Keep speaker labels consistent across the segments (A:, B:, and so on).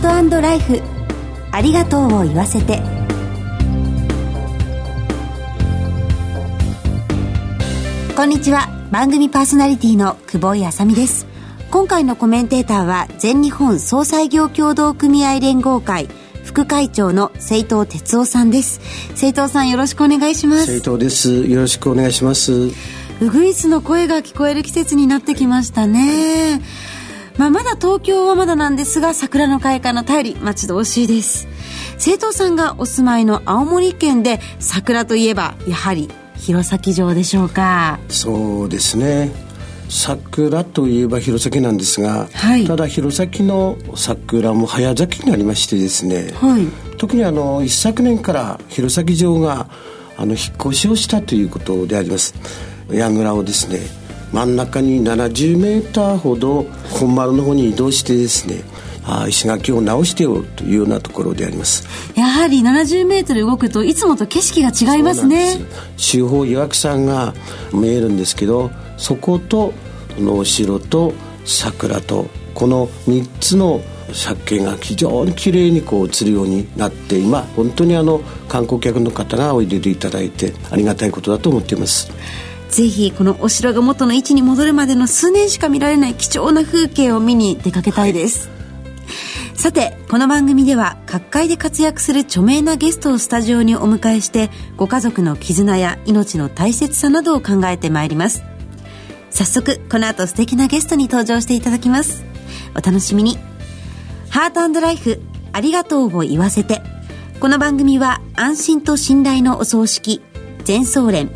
A: ートライフ。ありがとうを言わせて。こんにちは。番組パーソナリティの久保井あさみです。今回のコメンテーターは全日本総裁業協同組合連合会副会長の斉藤哲夫さんです。斉藤さんよろしくお願いします。
B: 斉藤です。よろしくお願いします。
A: ウグイスの声が聞こえる季節になってきましたねまあ、まだ東京はまだなんですが桜の開花の便り待ち遠しいです。斉藤さんがお住まいの青森県で桜といえばやはり弘前城でしょうか。
B: そうですね。桜といえば弘前なんですが、はい、ただ弘前の桜も早咲きになりましてですね、はい、特にあの一昨年から弘前城があの引っ越しをしたということであります。櫓をですね真ん中に70メーターほど本丸の方に移動してですねあ石垣を直してよというようなところであります。
A: やはり70メートル動くといつもと景色が違いますね。
B: 周方岩木山が見えるんですけどそことこのお城と桜とこの3つの借景が非常に綺麗にこう映るようになって今本当にあの観光客の方がおいでいただいてありがたいことだと思っています
A: ぜひこのお城が元の位置に戻るまでの数年しか見られない貴重な風景を見に出かけたいです、はい、さてこの番組では各界で活躍する著名なゲストをスタジオにお迎えしてご家族の絆や命の大切さなどを考えてまいります。早速この後素敵なゲストに登場していただきます。お楽しみに。ハートライフありがとうを言わせて。この番組は安心と信頼のお葬式全総連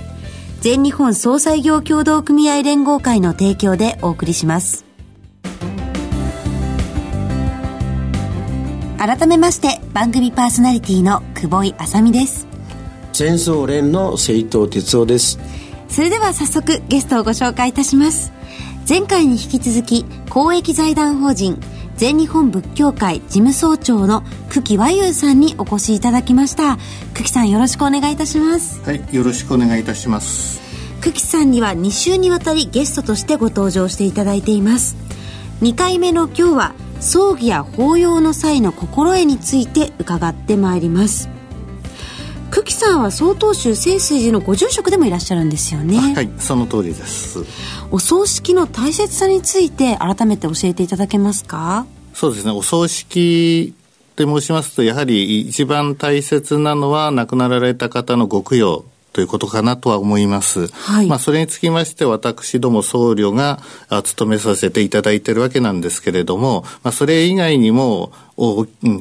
A: 全日本総裁業協同組合連合会の提供でお送りします。改めまして番組パーソナリティの久保井あさみです。
B: 全総連の斉藤哲夫です。
A: それでは早速ゲストをご紹介いたします。前回に引き続き公益財団法人全日本仏教会事務総長の久喜和優さんにお越しいただきました。久喜さんよろしくお願いいたします。
C: はいよろしくお願いいたします。
A: 久喜さんには2週にわたりゲストとしてご登場していただいています。2回目の今日は葬儀や法要の際の心得について伺ってまいりますさんは曹洞宗清水寺のご住職でもいらっしゃるんですよね。
C: はいその通りです。
A: お葬式の大切さについて改めて教えていただけますか？
C: そうですね。お葬式って申しますとやはり一番大切なのは亡くなられた方のご供養ということかなとは思います。はい、まあ、それにつきまして、私ども僧侶が務めさせていただいているわけなんですけれども、まあ、それ以外にも、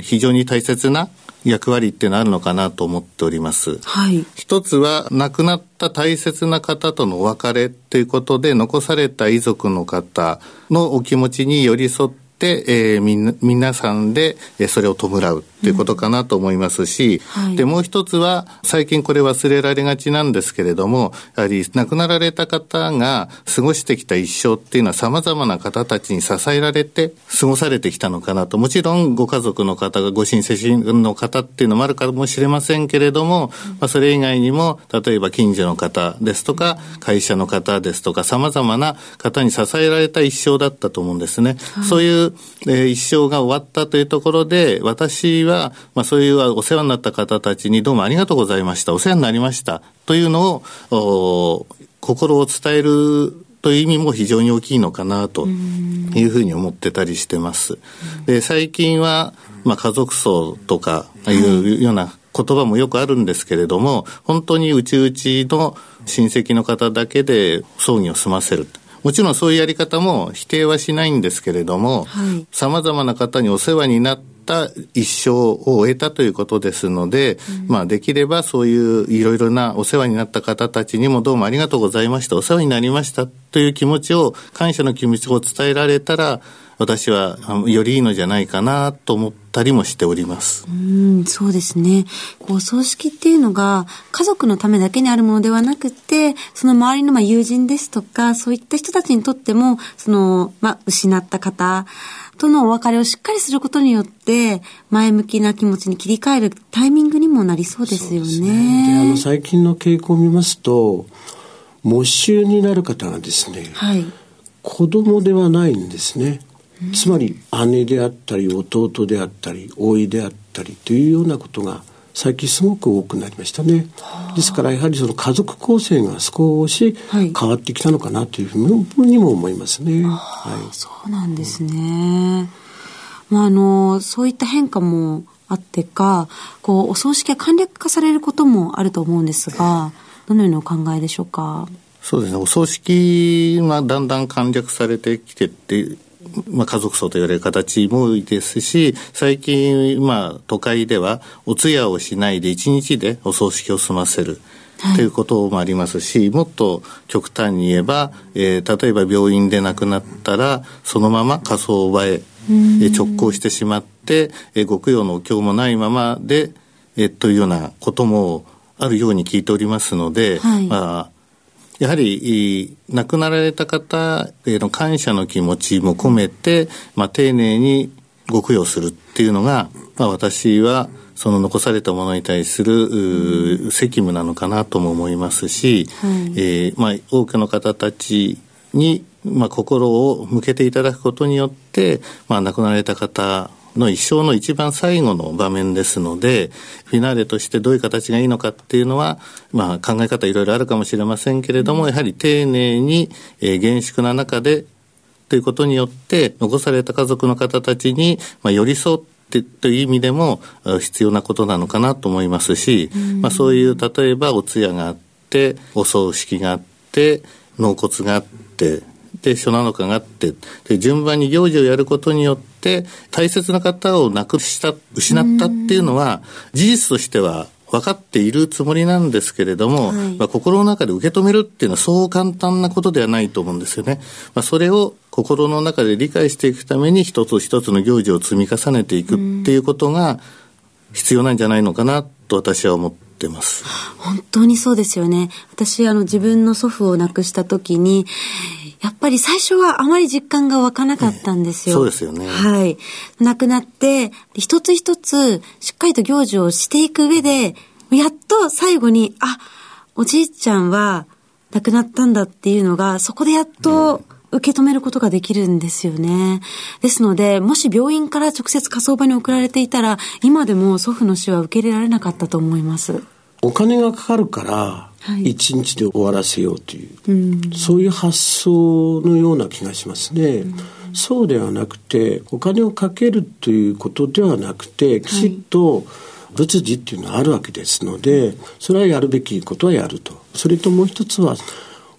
C: 非常に大切な役割っていうのはあるのかなと思っております。はい。一つは亡くなった大切な方とのお別れということで残された遺族の方のお気持ちに寄り添って、えー、み皆さんで、えそれを弔うということかなと思いますし、うんはい、で、もう一つは、最近これ忘れられがちなんですけれども、やはり亡くなられた方が過ごしてきた一生っていうのは様々な方たちに支えられて過ごされてきたのかなと。もちろんご家族の方がご親戚の方っていうのもあるかもしれませんけれども、まあ、それ以外にも、例えば近所の方ですとか、会社の方ですとか、様々な方に支えられた一生だったと思うんですね。はい、そういう、えー、一生が終わったというところで、私はは、まあ、そういうお世話になった方たちにどうもありがとうございました、お世話になりましたというのを、心を伝えるという意味も非常に大きいのかなというふうに思ってたりしてます。で最近は、まあ、家族葬とかいうような言葉もよくあるんですけれども、本当にうちうちの親戚の方だけで葬儀を済ませる。もちろんそういうやり方も否定はしないんですけれども、さまざまな方にお世話になった一生を終えたということですので、うん、まあできればそういういろいろなお世話になった方たちにもどうもありがとうございました、お世話になりましたという気持ちを、感謝の気持ちを伝えられたら、私はよりいいのじゃないかなと思ったりもしております。
A: うん、そうですね。こう、葬式っていうのが家族のためだけにあるものではなくて、その周りのまあ友人ですとか、そういった人たちにとっても、その、まあ、失った方、とのお別れをしっかりすることによって、前向きな気持ちに切り替えるタイミングにもなりそうですよね。
B: ねあの最近の傾向を見ますと、没収になる方がですね、はい、子供ではないんですね。つまり姉であったり弟であったり甥いであったりというようなことが最近すごく多くなりましたね。ですからやはりその家族構成が少し変わってきたのかなというふうにも思いますね。
A: はい、そうなんですね。まああのそういった変化もあってか、こうお葬式が簡略化されることもあると思うんですが、どのようにお考えでしょうか？
C: そうですね。お葬式はだんだん簡略されてきてってまあ、家族葬と言われる形も多いですし、最近、まあ、都会では、お通夜をしないで一日でお葬式を済ませる。ということもありますし、もっと極端に言えば、えー、例えば病院で亡くなったら、そのまま火葬場へ、え直行してしまって、えー、ご供養のお経もないままで、えー、というようなこともあるように聞いておりますので、はい、まあ、やはり亡くなられた方への感謝の気持ちも込めて、まあ、丁寧にご供養するっていうのが、まあ、私はその残されたものに対する、責務なのかなとも思いますし、はい、えー、まあ、多くの方たちに、まあ、心を向けていただくことによって、まあ、亡くなられた方の一生の一番最後の場面ですので、フィナーレとしてどういう形がいいのかっていうのは、まあ考え方いろいろあるかもしれませんけれども、やはり丁寧に、えー、厳粛な中で、ということによって、残された家族の方たちに、まあ、寄り添ってという意味でも必要なことなのかなと思いますし、まあ、そういう例えばお通夜があってお葬式があって納骨があってで初七日があってで順番に行事をやることによって大切な方を亡くした失ったっていうのは事実としては分かっているつもりなんですけれども、はい、まあ、心の中で受け止めるっていうのはそう簡単なことではないと思うんですよね。まあ、それを心の中で理解していくために一つ一つの行事を積み重ねていくっていうことが必要なんじゃないのかなと私は思ってます。
A: 本当にそうですよね。私、あの、自分の祖父を亡くした時に、やっぱり最初はあまり実感が湧かなかったんですよ。
C: そうですよね。
A: はい。亡くなって、一つ一つしっかりと行事をしていく上で、やっと最後に、あ、おじいちゃんは亡くなったんだっていうのが、そこでやっと、受け止めることができるんですよね。ですので、もし病院から直接火葬場に送られていたら、今でも祖父の死は受け入れられなかったと思います。
B: お金がかかるから、一日で終わらせようという、はい、そういう発想のような気がしますね。うん、そうではなくてお金をかけるということではなくてきちっと仏事っていうのはあるわけですのでそれはやるべきことはやると。それともう一つは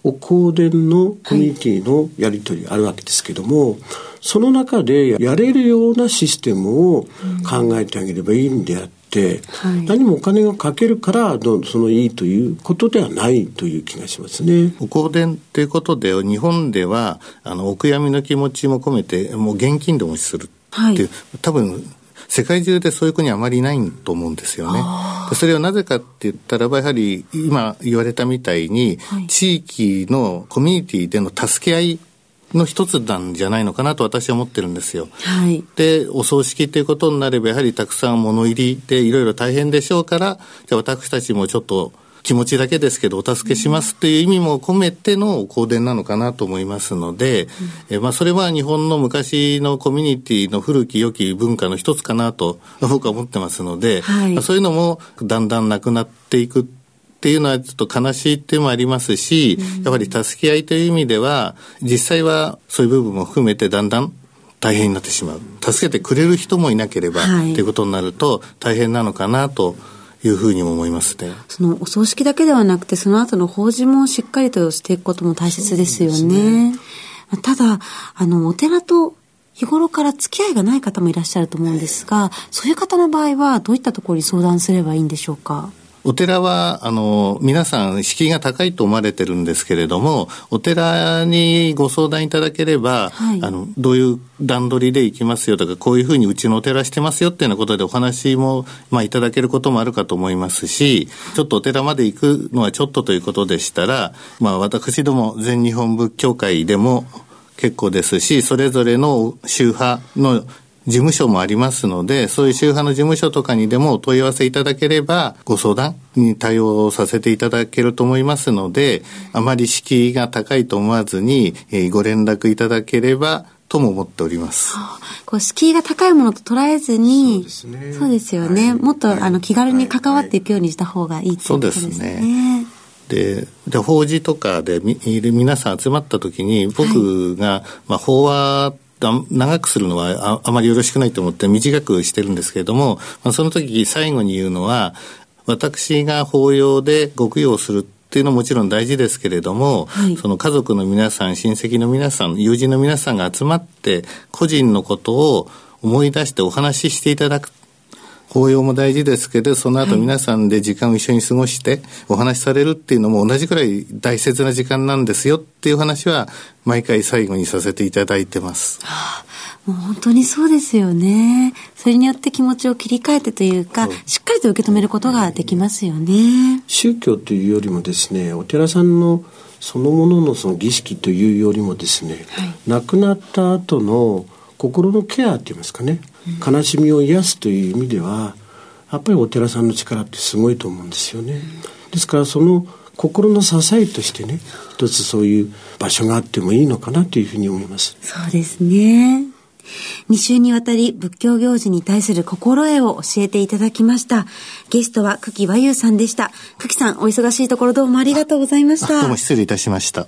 B: お香典のコミュニティのやり取りあるわけですけども、はい、その中でやれるようなシステムを考えてあげればいいんであって、はい、何もお金がかけるからそのいいということではないという気がしますね。
C: お香典ということで日本ではあのお悔やみの気持ちも込めてもう現金でお持ちするっていう、はい、多分世界中でそういう国あまりないと思うんですよね。それはなぜかって言ったらば、やはり今言われたみたいに、地域のコミュニティでの助け合いの一つなんじゃないのかなと私は思ってるんですよ。はい、で、お葬式ということになれば、やはりたくさん物入りでいろいろ大変でしょうから、じゃあ私たちもちょっと気持ちだけですけどお助けしますっていう意味も込めての香典なのかなと思いますので、うん、えまあそれは日本の昔のコミュニティの古き良き文化の一つかなと僕は思ってますので、はい、まあ、そういうのもだんだんなくなっていくっていうのはちょっと悲しいっていうのもありますし、うん、やっぱり助け合いという意味では実際はそういう部分も含めてだんだん大変になってしまう。助けてくれる人もいなければ、はい、ということになると大変なのかなというふうにも思いますね。
A: そのお葬式だけではなくて、その後の法事もしっかりとしていくことも大切ですよね。ね。ただ、あの、お寺と日頃から付き合いがない方もいらっしゃると思うんですが、そういう方の場合はどういったところに相談すればいいんでしょうか？
C: お寺は、あの、皆さん敷居が高いと思われてるんですけれども、お寺にご相談いただければ、はい、あの、どういう段取りで行きますよとか、こういうふうにうちのお寺してますよっていうようなことでお話も、まあ、いただけることもあるかと思いますし、ちょっとお寺まで行くのはちょっとということでしたら、まあ、私ども全日本仏教会でも、結構ですし、それぞれの宗派の事務所もありますので、そういう宗派の事務所とかにでもお問い合わせいただければ、ご相談に対応させていただけると思いますので、あまり敷居が高いと思わずに、えー、ご連絡いただければ、とも思っております。
A: こう敷居が高いものと捉えずに、そうですね。そうですよね。はい、もっと、はい、あの気軽に関わっていくようにした方がいいっていうことですね。そうですね。
C: で、で、法事とかでみ皆さん集まった時に、僕が、はい、まあ、法話長くするのはあまりよろしくないと思って短くしてるんですけれども、まあ、その時最後に言うのは、私が法要でご供養するっていうのももちろん大事ですけれども、はい、その家族の皆さん、親戚の皆さん、友人の皆さんが集まって、個人のことを思い出してお話ししていただく。法要も大事ですけど、その後皆さんで時間を一緒に過ごしてお話しされるっていうのも同じくらい大切な時間なんですよっていう話は毎回最後にさせていただいてます。は
A: あ、もう本当にそうですよね。それによって気持ちを切り替えてというか、しっかりと受け止めることができますよね。
B: 宗教というよりもですね、お寺さんのそのもののその儀式というよりもですね、はい、亡くなった後の心のケアって言いますかね、うん、悲しみを癒すという意味ではやっぱりお寺さんの力ってすごいと思うんですよね。うん、ですからその心の支えとしてね一つそういう場所があってもいいのかなというふうに思います。
A: そうですね。2週にわたり仏教行事に対する心得を教えていただきました。ゲストは久喜和優さんでした。久喜さん、お忙しいところどうもありがとうございました。
C: どうも失礼いたしました。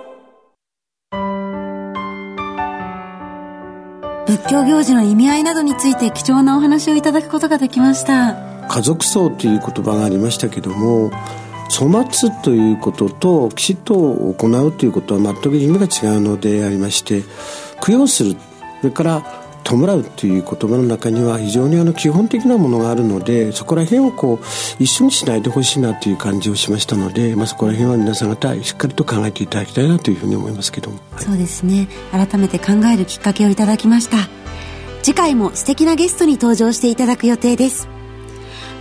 A: 仏教行事の意味合いなどについて貴重なお話をいただくことができました。
B: 家族葬という言葉がありましたけども粗末ということときちっと行うということは全く意味が違うのでありまして供養する。それから弔うという言葉の中には非常にあの基本的なものがあるのでそこら辺をこう一緒にしないでほしいなという感じをしましたので、まあ、そこら辺は皆さん方しっかりと考えていただきたいなというふうに思いますけども、
A: はい、そうですね。改めて考えるきっかけをいただきました。次回も素敵なゲストに登場していただく予定です。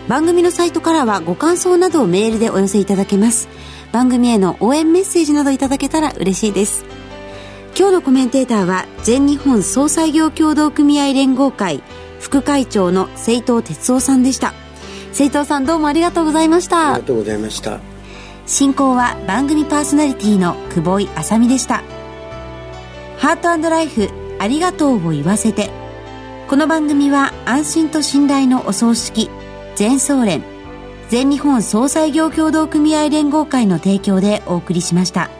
A: 番組のサイトからはご感想などをメールでお寄せいただけます。番組への応援メッセージなどいただけたら嬉しいです。今日のコメンテーターは全日本総裁業協同組合連合会副会長の斉藤哲夫さんでした。斉藤さんどうもありがとうございました。
B: ありがとうございました。
A: 進行は番組パーソナリティの久保井あさみでした。ハートライフありがとうを言わせて。この番組は安心と信頼のお葬式全総連全日本総裁業協同組合連合会の提供でお送りしました。